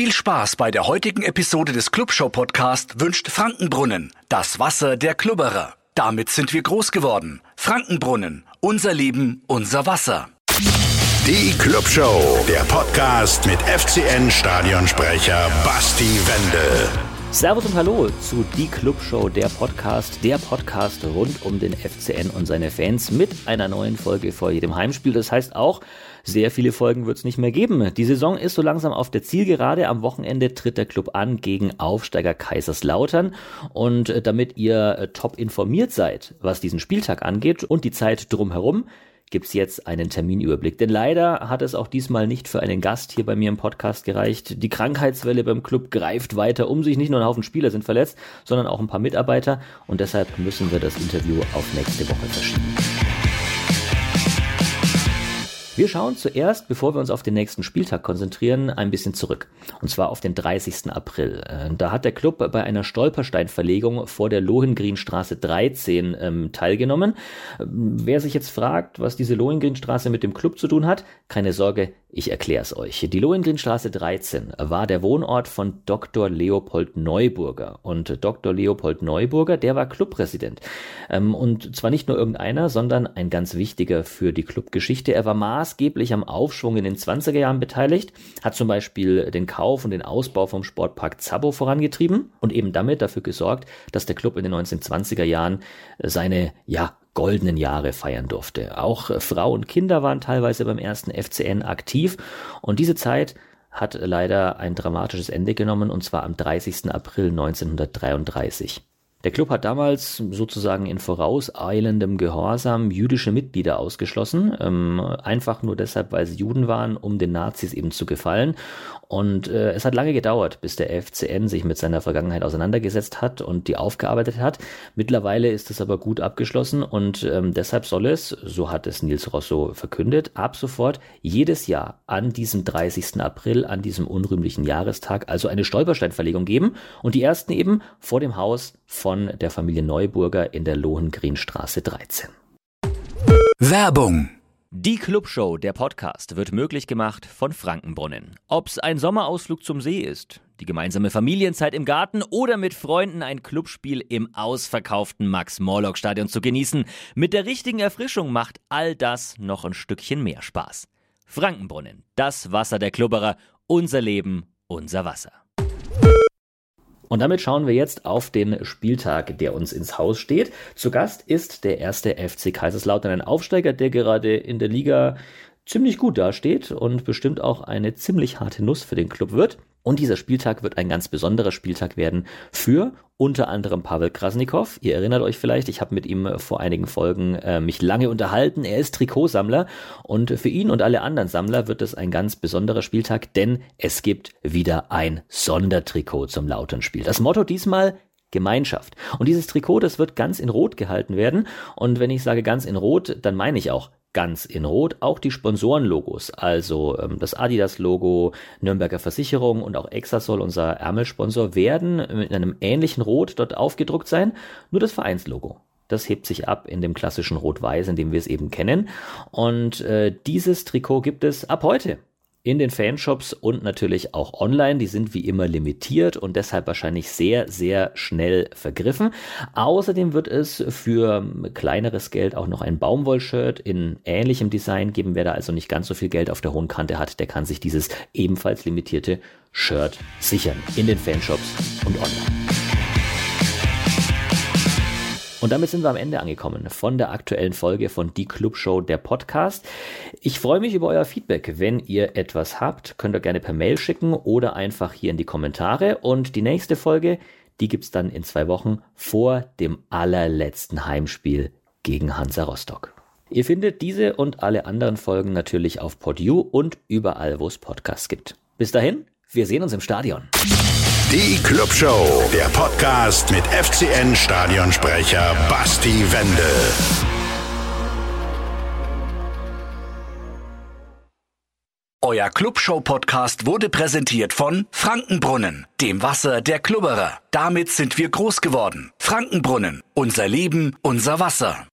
Viel Spaß bei der heutigen Episode des Clubshow Podcast wünscht Frankenbrunnen, das Wasser der Klubberer. Damit sind wir groß geworden. Frankenbrunnen, unser Leben, unser Wasser. Die Clubshow, der Podcast mit FCN Stadionsprecher Basti Wendel. Servus und Hallo zu Die Clubshow, der Podcast, der Podcast rund um den FCN und seine Fans mit einer neuen Folge vor jedem Heimspiel. Das heißt auch, sehr viele Folgen wird es nicht mehr geben. Die Saison ist so langsam auf der Zielgerade. Am Wochenende tritt der Club an gegen Aufsteiger Kaiserslautern. Und äh, damit ihr äh, top informiert seid, was diesen Spieltag angeht und die Zeit drumherum, gibt's jetzt einen Terminüberblick. Denn leider hat es auch diesmal nicht für einen Gast hier bei mir im Podcast gereicht. Die Krankheitswelle beim Club greift weiter um sich. Nicht nur ein Haufen Spieler sind verletzt, sondern auch ein paar Mitarbeiter. Und deshalb müssen wir das Interview auf nächste Woche verschieben. Wir schauen zuerst, bevor wir uns auf den nächsten Spieltag konzentrieren, ein bisschen zurück. Und zwar auf den 30. April. Äh, da hat der Club bei einer Stolpersteinverlegung vor der Lohengrinstraße 13 ähm, teilgenommen. Ähm, wer sich jetzt fragt, was diese Lohengrinstraße mit dem Club zu tun hat, keine Sorge, ich erkläre es euch. Die Lohengrinstraße 13 war der Wohnort von Dr. Leopold Neuburger. Und Dr. Leopold Neuburger, der war Clubpräsident. Ähm, und zwar nicht nur irgendeiner, sondern ein ganz wichtiger für die Clubgeschichte. Er war maßgeblich am Aufschwung in den 20er Jahren beteiligt, hat zum Beispiel den Kauf und den Ausbau vom Sportpark Zabo vorangetrieben und eben damit dafür gesorgt, dass der Club in den 1920er Jahren seine, ja, goldenen Jahre feiern durfte. Auch Frau und Kinder waren teilweise beim ersten FCN aktiv und diese Zeit hat leider ein dramatisches Ende genommen und zwar am 30. April 1933. Der Club hat damals sozusagen in vorauseilendem Gehorsam jüdische Mitglieder ausgeschlossen, ähm, einfach nur deshalb, weil sie Juden waren, um den Nazis eben zu gefallen. Und äh, es hat lange gedauert, bis der FCN sich mit seiner Vergangenheit auseinandergesetzt hat und die aufgearbeitet hat. Mittlerweile ist es aber gut abgeschlossen und ähm, deshalb soll es, so hat es Nils Rosso verkündet, ab sofort jedes Jahr an diesem 30. April, an diesem unrühmlichen Jahrestag, also eine Stolpersteinverlegung geben und die ersten eben vor dem Haus von der Familie Neuburger in der Lohengrinstraße 13. Werbung die Clubshow, der Podcast, wird möglich gemacht von Frankenbrunnen. Ob's ein Sommerausflug zum See ist, die gemeinsame Familienzeit im Garten oder mit Freunden ein Clubspiel im ausverkauften Max-Morlock-Stadion zu genießen, mit der richtigen Erfrischung macht all das noch ein Stückchen mehr Spaß. Frankenbrunnen, das Wasser der Klubberer, unser Leben, unser Wasser. Und damit schauen wir jetzt auf den Spieltag, der uns ins Haus steht. Zu Gast ist der erste FC Kaiserslautern, ein Aufsteiger, der gerade in der Liga ziemlich gut dasteht und bestimmt auch eine ziemlich harte Nuss für den Club wird. Und dieser Spieltag wird ein ganz besonderer Spieltag werden für unter anderem Pavel Krasnikow. Ihr erinnert euch vielleicht, ich habe mit ihm vor einigen Folgen äh, mich lange unterhalten. Er ist Trikotsammler und für ihn und alle anderen Sammler wird es ein ganz besonderer Spieltag, denn es gibt wieder ein Sondertrikot zum Lauternspiel. Das Motto diesmal Gemeinschaft. Und dieses Trikot, das wird ganz in Rot gehalten werden. Und wenn ich sage ganz in Rot, dann meine ich auch ganz in Rot. Auch die Sponsorenlogos, also ähm, das Adidas-Logo, Nürnberger Versicherung und auch Exasol, unser Ärmelsponsor, werden mit einem ähnlichen Rot dort aufgedruckt sein. Nur das Vereinslogo. Das hebt sich ab in dem klassischen Rot-Weiß, in dem wir es eben kennen. Und äh, dieses Trikot gibt es ab heute in den Fanshops und natürlich auch online. Die sind wie immer limitiert und deshalb wahrscheinlich sehr, sehr schnell vergriffen. Außerdem wird es für kleineres Geld auch noch ein Baumwollshirt in ähnlichem Design geben. Wer da also nicht ganz so viel Geld auf der hohen Kante hat, der kann sich dieses ebenfalls limitierte Shirt sichern in den Fanshops und online. Und damit sind wir am Ende angekommen von der aktuellen Folge von Die Club Show, der Podcast. Ich freue mich über euer Feedback. Wenn ihr etwas habt, könnt ihr gerne per Mail schicken oder einfach hier in die Kommentare. Und die nächste Folge, die gibt's dann in zwei Wochen vor dem allerletzten Heimspiel gegen Hansa Rostock. Ihr findet diese und alle anderen Folgen natürlich auf PodU und überall, wo es Podcasts gibt. Bis dahin, wir sehen uns im Stadion. Die Clubshow, der Podcast mit FCN Stadionsprecher Basti Wendel. Euer Clubshow-Podcast wurde präsentiert von Frankenbrunnen, dem Wasser der Klubberer. Damit sind wir groß geworden. Frankenbrunnen, unser Leben, unser Wasser.